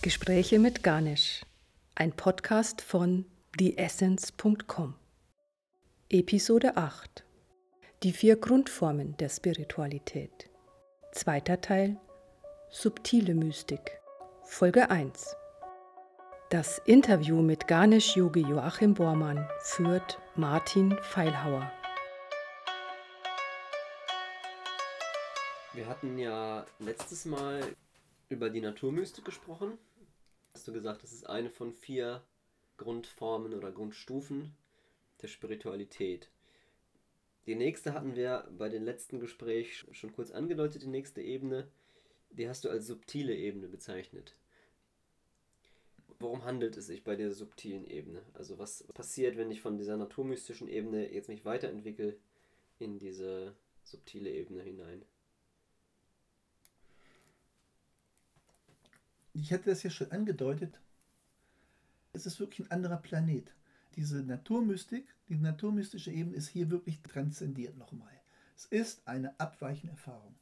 Gespräche mit Ganesh, ein Podcast von theessence.com. Episode 8 Die vier Grundformen der Spiritualität. Zweiter Teil Subtile Mystik. Folge 1 Das Interview mit Ganesh Yogi Joachim Bormann führt Martin Feilhauer. Wir hatten ja letztes Mal über die Naturmystik gesprochen. Hast du gesagt, das ist eine von vier Grundformen oder Grundstufen der Spiritualität. Die nächste hatten wir bei dem letzten Gespräch schon kurz angedeutet, die nächste Ebene. Die hast du als subtile Ebene bezeichnet. Worum handelt es sich bei der subtilen Ebene? Also was passiert, wenn ich von dieser naturmystischen Ebene jetzt mich weiterentwickle in diese subtile Ebene hinein? Ich hatte das ja schon angedeutet, es ist wirklich ein anderer Planet. Diese Naturmystik, die naturmystische Ebene ist hier wirklich transzendiert nochmal. Es ist eine abweichende Erfahrung.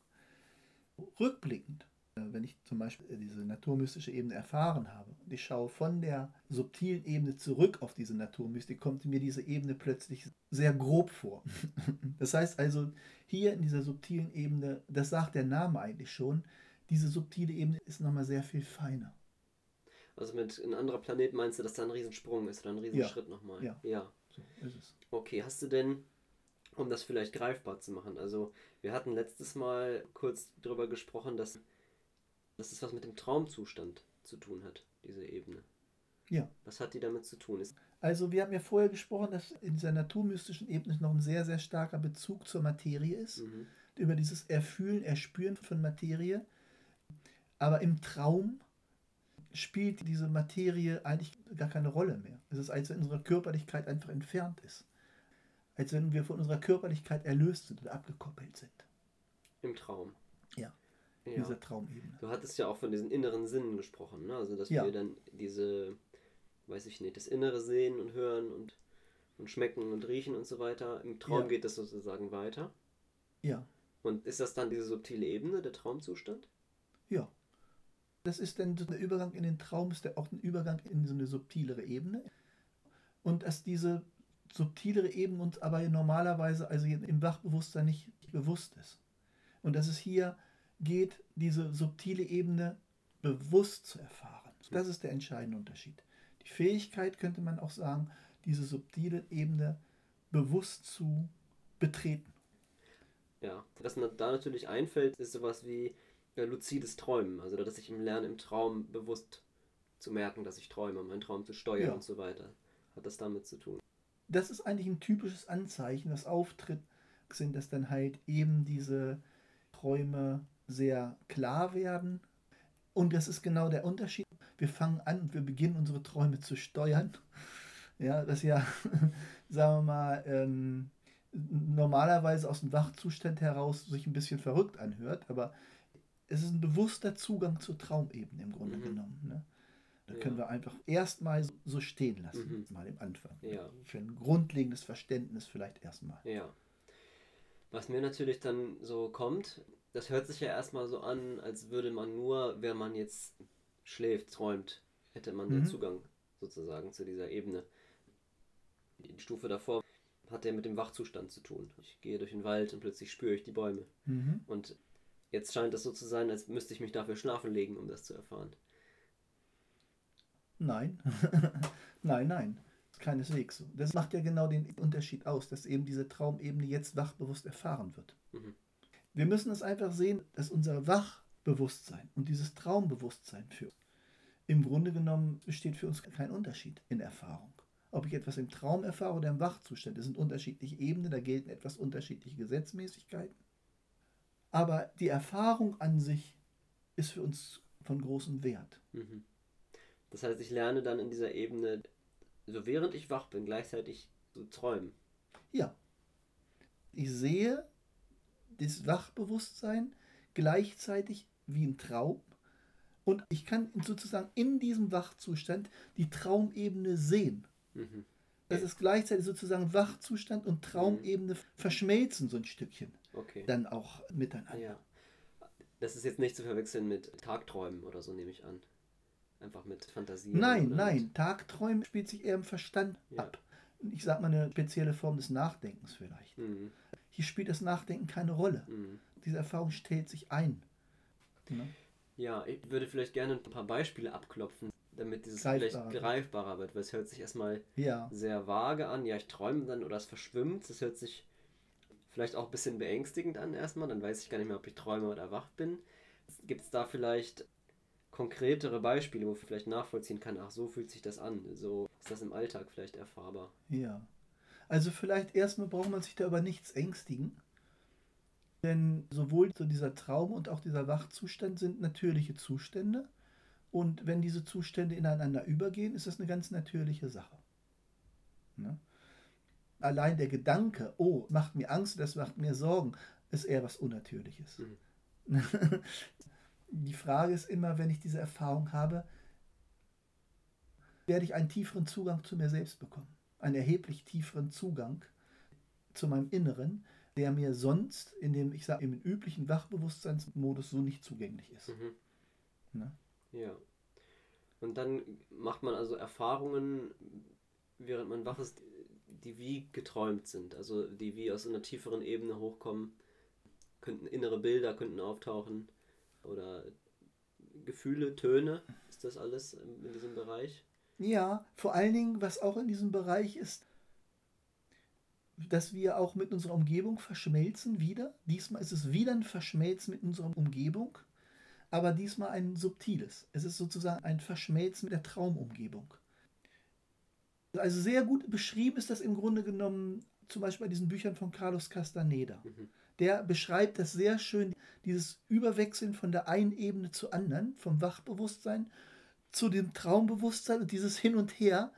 Rückblickend, äh, wenn ich zum Beispiel diese naturmystische Ebene erfahren habe und ich schaue von der subtilen Ebene zurück auf diese Naturmystik, kommt mir diese Ebene plötzlich sehr grob vor. Das heißt also, hier in dieser subtilen Ebene, das sagt der Name eigentlich schon, diese subtile Ebene ist nochmal sehr viel feiner. Also mit ein anderer Planet meinst du, dass da ein Riesensprung ist oder ein Riesenschritt ja. nochmal? Ja. ja. So ist es. Okay, hast du denn, um das vielleicht greifbar zu machen, also wir hatten letztes Mal kurz darüber gesprochen, dass, dass es was mit dem Traumzustand zu tun hat, diese Ebene. Ja. Was hat die damit zu tun? Also wir haben ja vorher gesprochen, dass in dieser naturmystischen Ebene noch ein sehr, sehr starker Bezug zur Materie ist. Mhm. Über dieses Erfühlen, Erspüren von Materie. Aber im Traum spielt diese Materie eigentlich gar keine Rolle mehr. Es ist, als wenn unsere Körperlichkeit einfach entfernt ist. Als wenn wir von unserer Körperlichkeit erlöst sind oder abgekoppelt sind. Im Traum. Ja. ja. Dieser Traumebene. Du hattest ja auch von diesen inneren Sinnen gesprochen, ne? Also dass ja. wir dann diese, weiß ich nicht, das Innere sehen und hören und, und schmecken und riechen und so weiter. Im Traum ja. geht das sozusagen weiter. Ja. Und ist das dann diese subtile Ebene, der Traumzustand? Ja. Das ist dann der Übergang in den Traum, ist auch ein Übergang in so eine subtilere Ebene. Und dass diese subtilere Ebene uns aber normalerweise, also im Wachbewusstsein nicht bewusst ist. Und dass es hier geht, diese subtile Ebene bewusst zu erfahren. Das ist der entscheidende Unterschied. Die Fähigkeit, könnte man auch sagen, diese subtile Ebene bewusst zu betreten. Ja, was da natürlich einfällt, ist sowas wie ja, luzides Träumen, also dass ich im Lernen im Traum bewusst zu merken, dass ich träume, meinen Traum zu steuern ja. und so weiter. Hat das damit zu tun? Das ist eigentlich ein typisches Anzeichen, das auftritt, sind, dass dann halt eben diese Träume sehr klar werden. Und das ist genau der Unterschied. Wir fangen an und wir beginnen unsere Träume zu steuern. Ja, das ja, sagen wir mal, ähm, normalerweise aus dem Wachzustand heraus sich ein bisschen verrückt anhört, aber es ist ein bewusster Zugang zur Traumebene im Grunde mhm. genommen. Ne? Da ja. können wir einfach erstmal so stehen lassen, mhm. mal im Anfang. Ja. Für ein grundlegendes Verständnis vielleicht erstmal. Ja. Was mir natürlich dann so kommt, das hört sich ja erstmal so an, als würde man nur, wenn man jetzt schläft, träumt, hätte man mhm. den Zugang sozusagen zu dieser Ebene. Die Stufe davor hat ja mit dem Wachzustand zu tun. Ich gehe durch den Wald und plötzlich spüre ich die Bäume. Mhm. Und Jetzt scheint es so zu sein, als müsste ich mich dafür schlafen legen, um das zu erfahren. Nein, nein, nein. Keineswegs so. Das macht ja genau den Unterschied aus, dass eben diese Traumebene jetzt wachbewusst erfahren wird. Mhm. Wir müssen es einfach sehen, dass unser Wachbewusstsein und dieses Traumbewusstsein für im Grunde genommen besteht für uns kein Unterschied in Erfahrung. Ob ich etwas im Traum erfahre oder im Wachzustand, das sind unterschiedliche Ebenen, da gelten etwas unterschiedliche Gesetzmäßigkeiten. Aber die Erfahrung an sich ist für uns von großem Wert. Mhm. Das heißt, ich lerne dann in dieser Ebene, so während ich wach bin, gleichzeitig zu träumen. Ja. Ich sehe das Wachbewusstsein gleichzeitig wie ein Traum und ich kann sozusagen in diesem Wachzustand die Traumebene sehen. Mhm. Das ist gleichzeitig sozusagen Wachzustand und Traumebene mhm. verschmelzen so ein Stückchen. Okay. Dann auch miteinander. Ja. Das ist jetzt nicht zu verwechseln mit Tagträumen oder so, nehme ich an. Einfach mit Fantasie. Nein, nein. Tagträumen spielt sich eher im Verstand Ja. ab. Ich sag mal eine spezielle Form des Nachdenkens vielleicht. Mhm. Hier spielt das Nachdenken keine Rolle. Mhm. Diese Erfahrung stellt sich ein. Ne? Ja, ich würde vielleicht gerne ein paar Beispiele abklopfen, damit dieses Greifbarer vielleicht greifbarer wird, weil es hört sich erstmal Ja, sehr vage an. Ja, ich träume dann oder es verschwimmt. Das hört sich vielleicht auch ein bisschen beängstigend an erstmal. Dann weiß ich gar nicht mehr, ob ich träume oder wach bin. Gibt es da vielleicht konkretere Beispiele, wo ich vielleicht nachvollziehen kann, ach, so fühlt sich das an. So ist das im Alltag vielleicht erfahrbar. ja. Also vielleicht erstmal braucht man sich da über nichts ängstigen. Denn sowohl so dieser Traum und auch dieser Wachzustand sind natürliche Zustände. Und wenn diese Zustände ineinander übergehen, ist das eine ganz natürliche Sache. Ne? Allein der Gedanke, oh, macht mir Angst, das macht mir Sorgen, ist eher was Unnatürliches. Die Frage ist immer, wenn ich diese Erfahrung habe, werde ich einen tieferen Zugang zu mir selbst bekommen. Einen erheblich tieferen Zugang zu meinem Inneren, der mir sonst in dem, ich sage, im üblichen Wachbewusstseinsmodus so nicht zugänglich ist. Mhm. Ne? Ja. Und dann macht man also Erfahrungen, während man wach ist, die wie geträumt sind. Also die wie aus einer tieferen Ebene hochkommen. Könnten innere Bilder könnten auftauchen. Oder Gefühle, Töne. Ist das alles in diesem Bereich? Ja, vor allen Dingen, was auch in diesem Bereich ist, dass wir auch mit unserer Umgebung verschmelzen wieder. Diesmal ist es wieder ein Verschmelzen mit unserer Umgebung, aber diesmal ein subtiles. Es ist sozusagen ein Verschmelzen mit der Traumumgebung. Also sehr gut beschrieben ist das im Grunde genommen zum Beispiel bei diesen Büchern von Carlos Castaneda. Mhm. Der beschreibt das sehr schön, dieses Überwechseln von der einen Ebene zur anderen, vom Wachbewusstsein zu dem Traumbewusstsein und dieses Hin und Her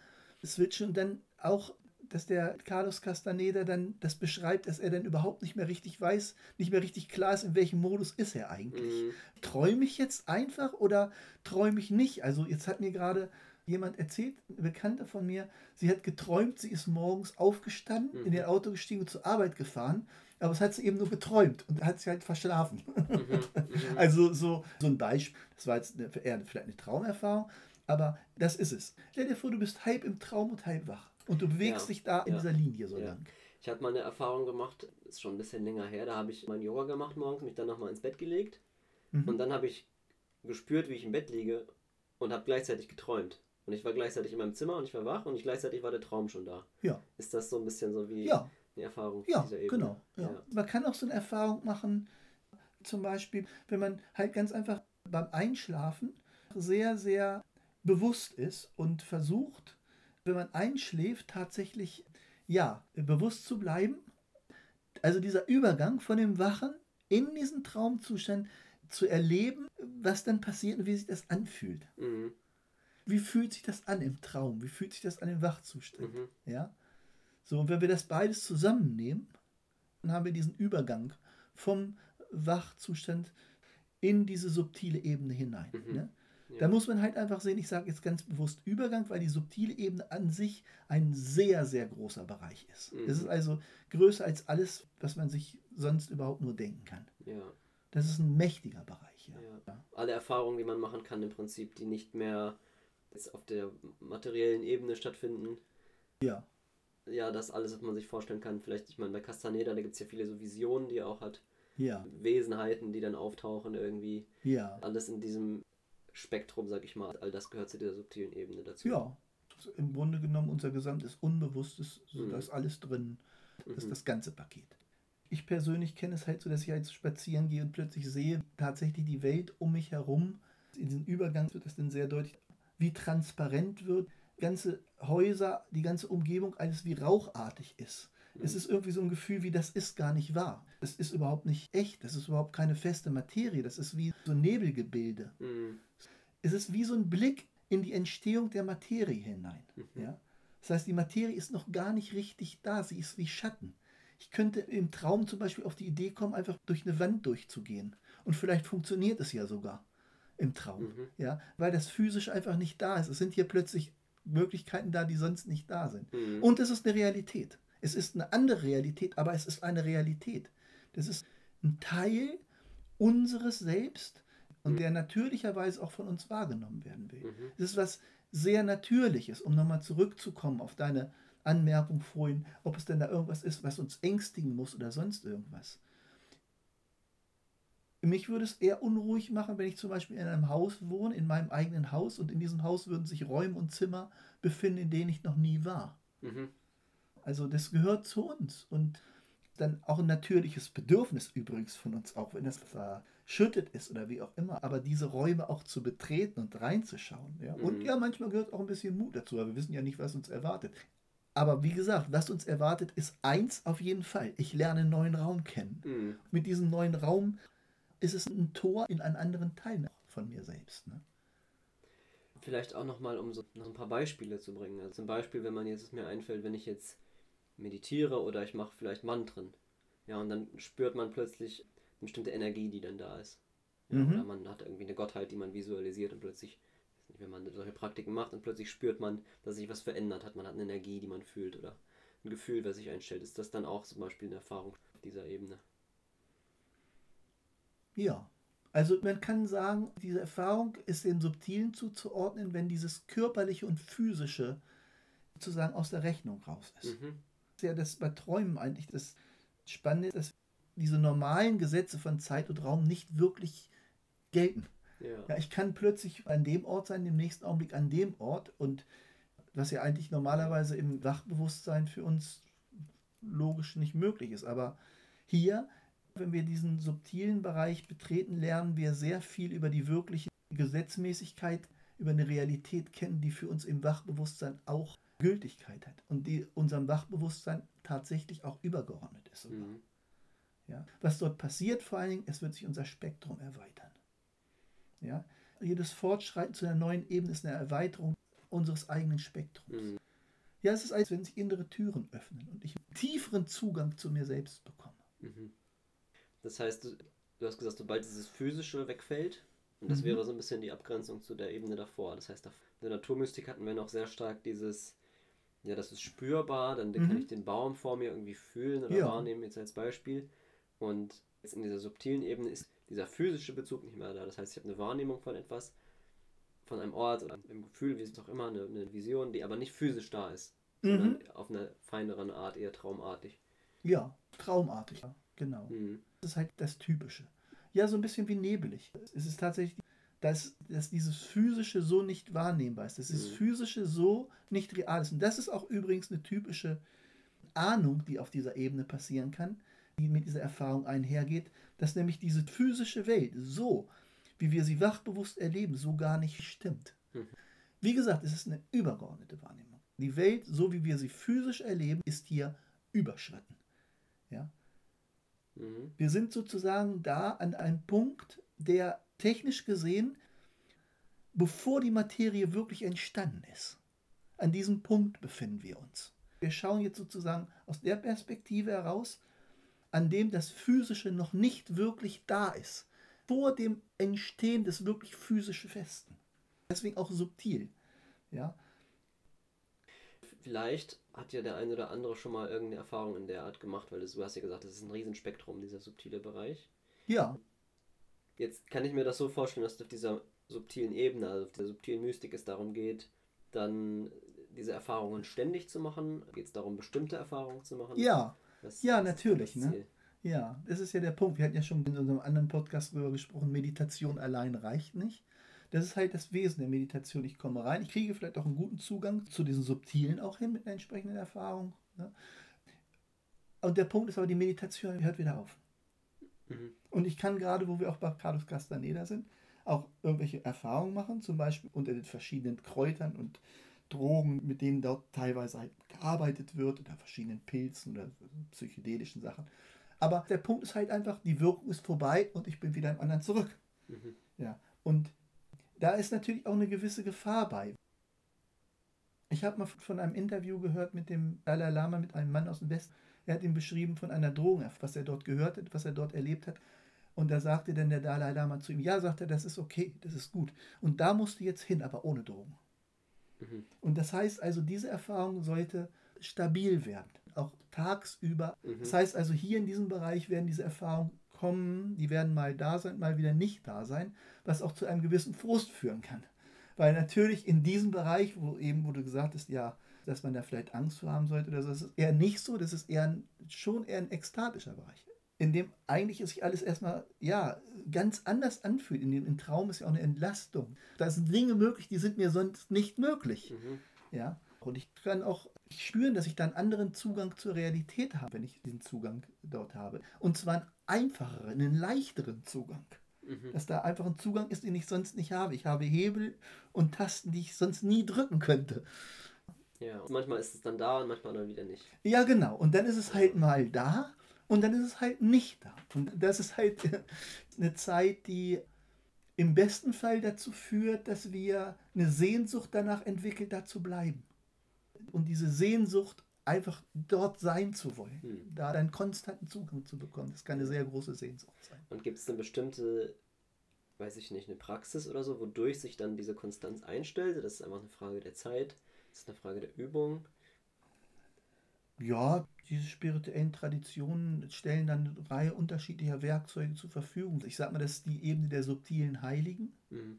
switchen und dann auch, dass der Carlos Castaneda dann das beschreibt, dass er dann überhaupt nicht mehr richtig weiß, nicht mehr richtig klar ist, in welchem Modus ist er eigentlich. Mhm. Träume ich jetzt einfach oder träume ich nicht? Also jetzt hat mir gerade jemand erzählt, eine Bekannte von mir, sie hat geträumt, sie ist morgens aufgestanden, Mhm. in ihr Auto gestiegen und zur Arbeit gefahren, aber es hat sie eben nur geträumt und hat sie halt verschlafen. Mhm. Mhm. Also so, so ein Beispiel, das war jetzt eine, eher vielleicht eine Traumerfahrung, aber das ist es. Stell dir vor, du bist halb im Traum und halb wach und du bewegst Ja, dich da in ja, dieser Linie so ja. lang. Ich hatte mal eine Erfahrung gemacht, ist schon ein bisschen länger her, da habe ich mein Yoga gemacht morgens, mich dann nochmal ins Bett gelegt Mhm. und dann habe ich gespürt, wie ich im Bett liege und habe gleichzeitig geträumt. Und ich war gleichzeitig in meinem Zimmer und ich war wach und ich gleichzeitig war der Traum schon da. Ja, Ist das so ein bisschen so wie ja, eine Erfahrung ja, dieser Ebene? genau. Ja. Man kann auch so eine Erfahrung machen, zum Beispiel, wenn man halt ganz einfach beim Einschlafen sehr, sehr bewusst ist und versucht, wenn man einschläft, tatsächlich, ja, bewusst zu bleiben. Also dieser Übergang von dem Wachen in diesen Traumzustand zu erleben, was dann passiert und wie sich das anfühlt. Mhm. Wie fühlt sich das an im Traum? Wie fühlt sich das an im Wachzustand? Mhm. Ja? So, und wenn wir das beides zusammennehmen, dann haben wir diesen Übergang vom Wachzustand in diese subtile Ebene hinein. Mhm. Ne? Ja. Da muss man halt einfach sehen, ich sage jetzt ganz bewusst Übergang, weil die subtile Ebene an sich ein sehr, sehr großer Bereich ist. Mhm. Es ist also größer als alles, was man sich sonst überhaupt nur denken kann. ja. Das ist ein mächtiger Bereich. Ja. Ja. Alle Erfahrungen, die man machen kann, im Prinzip, die nicht mehr jetzt auf der materiellen Ebene stattfinden. ja. Ja, das alles, was man sich vorstellen kann. Vielleicht, ich meine, bei Castaneda, da gibt es ja viele so Visionen, die er auch hat. Ja, Wesenheiten, die dann auftauchen irgendwie. ja, Alles in diesem Spektrum, sag ich mal. All das gehört zu dieser subtilen Ebene dazu. ja. Im Grunde genommen unser gesamtes Unbewusstes, so Mhm. da ist alles drin. Das ist Mhm. das ganze Paket. Ich persönlich kenne es halt so, dass ich halt spazieren gehe und plötzlich sehe, tatsächlich die Welt um mich herum, in diesem Übergang wird das dann sehr deutlich, wie transparent wird, ganze Häuser, die ganze Umgebung alles wie rauchartig ist. Es ist irgendwie so ein Gefühl, wie das ist gar nicht wahr. Das ist überhaupt nicht echt, das ist überhaupt keine feste Materie, das ist wie so ein Nebelgebilde. Mhm. Es ist wie so ein Blick in die Entstehung der Materie hinein. Mhm. Ja? Das heißt, die Materie ist noch gar nicht richtig da, sie ist wie Schatten. Ich könnte im Traum zum Beispiel auf die Idee kommen, einfach durch eine Wand durchzugehen. Und vielleicht funktioniert es ja sogar im Traum. Mhm. Ja? Weil das physisch einfach nicht da ist. Es sind hier plötzlich Möglichkeiten da, die sonst nicht da sind. Mhm. Und es ist eine Realität. Es ist eine andere Realität, aber es ist eine Realität. Das ist ein Teil unseres Selbst. und Mhm. der natürlicherweise auch von uns wahrgenommen werden will. Mhm. Das ist was sehr Natürliches, um nochmal zurückzukommen auf deine Anmerkung vorhin, ob es denn da irgendwas ist, was uns ängstigen muss oder sonst irgendwas. Mich würde es eher unruhig machen, wenn ich zum Beispiel in einem Haus wohne, in meinem eigenen Haus, und in diesem Haus würden sich Räume und Zimmer befinden, in denen ich noch nie war. Mhm. Also das gehört zu uns und dann auch ein natürliches Bedürfnis übrigens von uns, auch wenn das verschüttet ist oder wie auch immer, aber diese Räume auch zu betreten und reinzuschauen. Ja? Und Mhm. ja, manchmal gehört auch ein bisschen Mut dazu, weil wir wissen ja nicht, was uns erwartet. Aber wie gesagt, was uns erwartet, ist eins auf jeden Fall. Ich lerne einen neuen Raum kennen. Mhm. Mit diesem neuen Raum ist es ein Tor in einen anderen Teil von mir selbst. Ne? Vielleicht auch nochmal, um so noch ein paar Beispiele zu bringen. Also zum Beispiel, wenn man jetzt es mir einfällt, wenn ich jetzt meditiere oder ich mache vielleicht Mantren. Ja, und dann spürt man plötzlich eine bestimmte Energie, die dann da ist. Ja, Mhm. Oder man hat irgendwie eine Gottheit, die man visualisiert und plötzlich, nicht, wenn man solche Praktiken macht und plötzlich spürt man, dass sich was verändert hat. Man hat eine Energie, die man fühlt oder ein Gefühl, was sich einstellt. Ist das dann auch zum Beispiel eine Erfahrung dieser Ebene? Ja, also man kann sagen, diese Erfahrung ist dem Subtilen zuzuordnen, wenn dieses körperliche und physische sozusagen aus der Rechnung raus ist. Mhm. Das ist ja das bei Träumen eigentlich das Spannende, dass diese normalen Gesetze von Zeit und Raum nicht wirklich gelten. Ja. Ja, ich kann plötzlich an dem Ort sein, im nächsten Augenblick an dem Ort und was ja eigentlich normalerweise im Wachbewusstsein für uns logisch nicht möglich ist. Aber hier, wenn wir diesen subtilen Bereich betreten, lernen wir sehr viel über die wirkliche Gesetzmäßigkeit, über eine Realität kennen, die für uns im Wachbewusstsein auch Gültigkeit hat und die unserem Wachbewusstsein tatsächlich auch übergeordnet ist. Mhm. Ja. Was dort passiert, vor allen Dingen, es wird sich unser Spektrum erweitern. Ja. Jedes Fortschreiten zu einer neuen Ebene ist eine Erweiterung unseres eigenen Spektrums. Mhm. Ja, es ist, als wenn sich innere Türen öffnen und ich einen tieferen Zugang zu mir selbst bekomme. Mhm. Das heißt, du, du hast gesagt, sobald dieses Physische wegfällt, und das Mhm. wäre so ein bisschen die Abgrenzung zu der Ebene davor. Das heißt, in der Naturmystik hatten wir noch sehr stark dieses, ja, das ist spürbar, dann kann Mhm. ich den Baum vor mir irgendwie fühlen oder Ja. wahrnehmen, jetzt als Beispiel. Und jetzt in dieser subtilen Ebene ist dieser physische Bezug nicht mehr da. Das heißt, ich habe eine Wahrnehmung von etwas, von einem Ort oder einem Gefühl, wie es auch immer, eine, eine Vision, die aber nicht physisch da ist, Mhm. sondern auf einer feineren Art, eher traumartig. Ja, traumartig. Ja, genau. Mhm. Das ist halt das Typische. Ja, so ein bisschen wie nebelig. Es ist tatsächlich, dass, dass dieses Physische so nicht wahrnehmbar ist, dass dieses Mhm. Physische so nicht real ist. Und das ist auch übrigens eine typische Ahnung, die auf dieser Ebene passieren kann, die mit dieser Erfahrung einhergeht, dass nämlich diese physische Welt so, wie wir sie wachbewusst erleben, so gar nicht stimmt. Mhm. Wie gesagt, es ist eine übergeordnete Wahrnehmung. Die Welt, so wie wir sie physisch erleben, ist hier überschritten. Ja? Mhm. Wir sind sozusagen da an einem Punkt, der technisch gesehen, bevor die Materie wirklich entstanden ist, an diesem Punkt befinden wir uns. Wir schauen jetzt sozusagen aus der Perspektive heraus, an dem das Physische noch nicht wirklich da ist, vor dem Entstehen des wirklich physischen Festen. Deswegen auch subtil. Ja, Vielleicht hat ja der eine oder andere schon mal irgendeine Erfahrung in der Art gemacht, weil du hast ja gesagt, das ist ein Riesenspektrum, dieser subtile Bereich. ja, Jetzt kann ich mir das so vorstellen, dass auf dieser subtilen Ebene, also auf der subtilen Mystik es darum geht, dann diese Erfahrungen ständig zu machen. Geht es darum, bestimmte Erfahrungen zu machen? ja. Was- Ja, ist natürlich, das ne? Ja, das ist ja der Punkt. Wir hatten ja schon in unserem anderen Podcast darüber gesprochen, Meditation allein reicht nicht. Das ist halt das Wesen der Meditation. Ich komme rein, ich kriege vielleicht auch einen guten Zugang zu diesen Subtilen auch hin mit einer entsprechenden Erfahrung. Ne? Und der Punkt ist aber, die Meditation hört wieder auf. Mhm. Und ich kann gerade, wo wir auch bei Carlos Castaneda sind, auch irgendwelche Erfahrungen machen, zum Beispiel unter den verschiedenen Kräutern und Drogen, mit denen dort teilweise halt gearbeitet wird, oder verschiedenen Pilzen oder psychedelischen Sachen. Aber der Punkt ist halt einfach, die Wirkung ist vorbei und ich bin wieder im anderen zurück. Mhm. Ja, und da ist natürlich auch eine gewisse Gefahr bei. Ich habe mal von einem Interview gehört mit dem Dalai Lama, mit einem Mann aus dem Westen. Er hat ihm beschrieben von einer Drohung, was er dort gehört hat, was er dort erlebt hat. Und da sagte dann der Dalai Lama zu ihm, ja, sagt er, das ist okay, das ist gut. Und da musst du jetzt hin, aber ohne Drogen. Mhm. Und das heißt also, diese Erfahrung sollte stabil werden, auch tagsüber. Mhm. Das heißt also, hier in diesem Bereich werden diese Erfahrungen kommen, die werden mal da sein, mal wieder nicht da sein, was auch zu einem gewissen Frust führen kann. Weil natürlich in diesem Bereich, wo eben, wo gesagt hast, ja, dass man da vielleicht Angst vor haben sollte, das ist eher nicht so, das ist eher ein, schon eher ein ekstatischer Bereich. In dem eigentlich sich alles erstmal, ja, ganz anders anfühlt. In dem im Traum ist ja auch eine Entlastung. Da sind Dinge möglich, die sind mir sonst nicht möglich. Mhm. Ja. Und ich kann auch spüren, dass ich da einen anderen Zugang zur Realität habe, wenn ich diesen Zugang dort habe. Und zwar einen einfacheren, einen leichteren Zugang. Mhm. Dass da einfach ein Zugang ist, den ich sonst nicht habe. Ich habe Hebel und Tasten, die ich sonst nie drücken könnte. Ja, manchmal ist es dann da und manchmal dann wieder nicht. Ja, genau. Und dann ist es halt mal da und dann ist es halt nicht da. Und das ist halt eine Zeit, die im besten Fall dazu führt, dass wir eine Sehnsucht danach entwickeln, da zu bleiben. Und diese Sehnsucht, einfach dort sein zu wollen, hm. da einen konstanten Zugang zu bekommen, das kann eine sehr große Sehnsucht sein. Und gibt es eine bestimmte, weiß ich nicht, eine Praxis oder so, wodurch sich dann diese Konstanz einstellt? Das ist einfach eine Frage der Zeit, das ist eine Frage der Übung. Ja, diese spirituellen Traditionen stellen dann eine Reihe unterschiedlicher Werkzeuge zur Verfügung. Ich sag mal, das ist die Ebene der subtilen Heiligen. Mhm.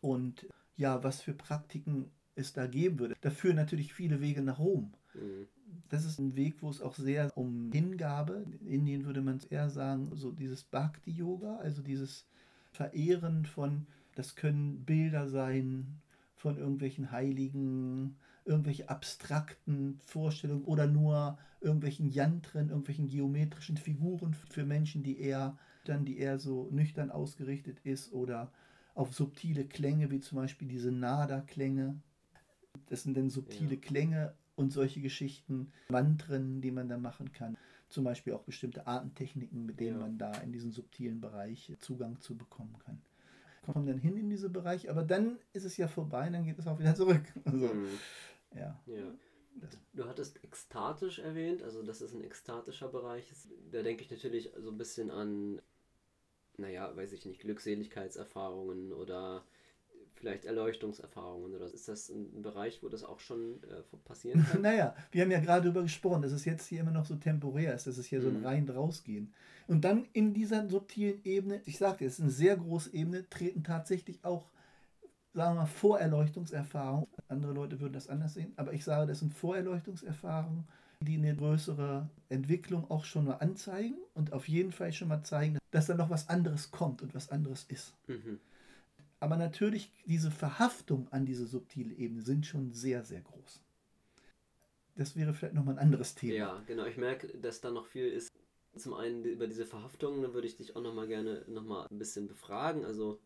Und ja, was für Praktiken es da geben würde. Da führen natürlich viele Wege nach Rom. Mhm. Das ist ein Weg, wo es auch sehr um Hingabe, in Indien würde man es eher sagen, so dieses Bhakti-Yoga, also dieses Verehren von, das können Bilder sein von irgendwelchen Heiligen, irgendwelche abstrakten Vorstellungen oder nur irgendwelchen Yantren, irgendwelchen geometrischen Figuren für Menschen, die eher dann, die eher so nüchtern ausgerichtet ist oder auf subtile Klänge, wie zum Beispiel diese Nada-Klänge. Das sind dann subtile ja. Klänge und solche Geschichten, Mantren, die man dann machen kann. Zum Beispiel auch bestimmte Artentechniken, mit denen ja. man da in diesen subtilen Bereich Zugang zu bekommen kann. Kommen dann hin in diese Bereich, aber dann ist es ja vorbei dann geht es auch wieder zurück. Also, mhm. Ja. ja. Du hattest ekstatisch erwähnt, also das ist ein ekstatischer Bereich. Da denke ich natürlich so ein bisschen an, naja, weiß ich nicht, Glückseligkeitserfahrungen oder vielleicht Erleuchtungserfahrungen oder ist das ein Bereich, wo das auch schon äh, passieren kann? naja, wir haben ja gerade darüber gesprochen, dass es jetzt hier immer noch so temporär ist, dass es hier mhm. so ein rein rausgehen. Und dann in dieser subtilen Ebene, ich sagte, es ist eine sehr große Ebene, treten tatsächlich auch, sagen wir mal, Vorerleuchtungserfahrungen. Andere Leute würden das anders sehen, aber ich sage, das sind Vorerleuchtungserfahrungen, die eine größere Entwicklung auch schon mal anzeigen und auf jeden Fall schon mal zeigen, dass da noch was anderes kommt und was anderes ist. Mhm. Aber natürlich, diese Verhaftung an diese subtile Ebene sind schon sehr, sehr groß. Das wäre vielleicht nochmal ein anderes Thema. Ja, genau. Ich merke, dass da noch viel ist. Zum einen über diese Verhaftung, da würde ich dich auch nochmal gerne nochmal ein bisschen befragen. Also,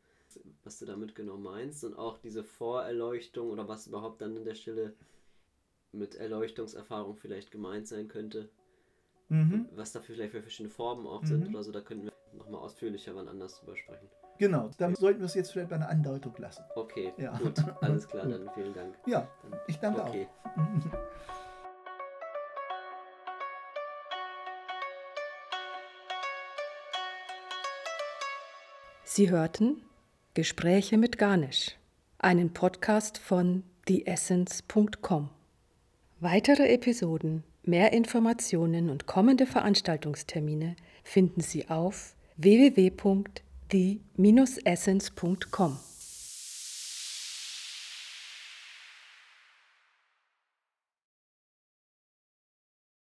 was du damit genau meinst und auch diese Vorerleuchtung oder was überhaupt dann in der Stille mit Erleuchtungserfahrung vielleicht gemeint sein könnte. Mhm. Was da vielleicht für verschiedene Formen auch mhm. sind oder so, da könnten wir nochmal ausführlicher wann anders drüber sprechen. Genau, dann sollten wir es jetzt vielleicht bei einer Andeutung lassen. Okay, ja. gut, alles klar, dann vielen Dank. Ja, ich danke okay. auch. Sie hörten Gespräche mit Garnisch, einen Podcast von theessence.com. Weitere Episoden, mehr Informationen und kommende Veranstaltungstermine finden Sie auf www.theessence.com die-essence.com.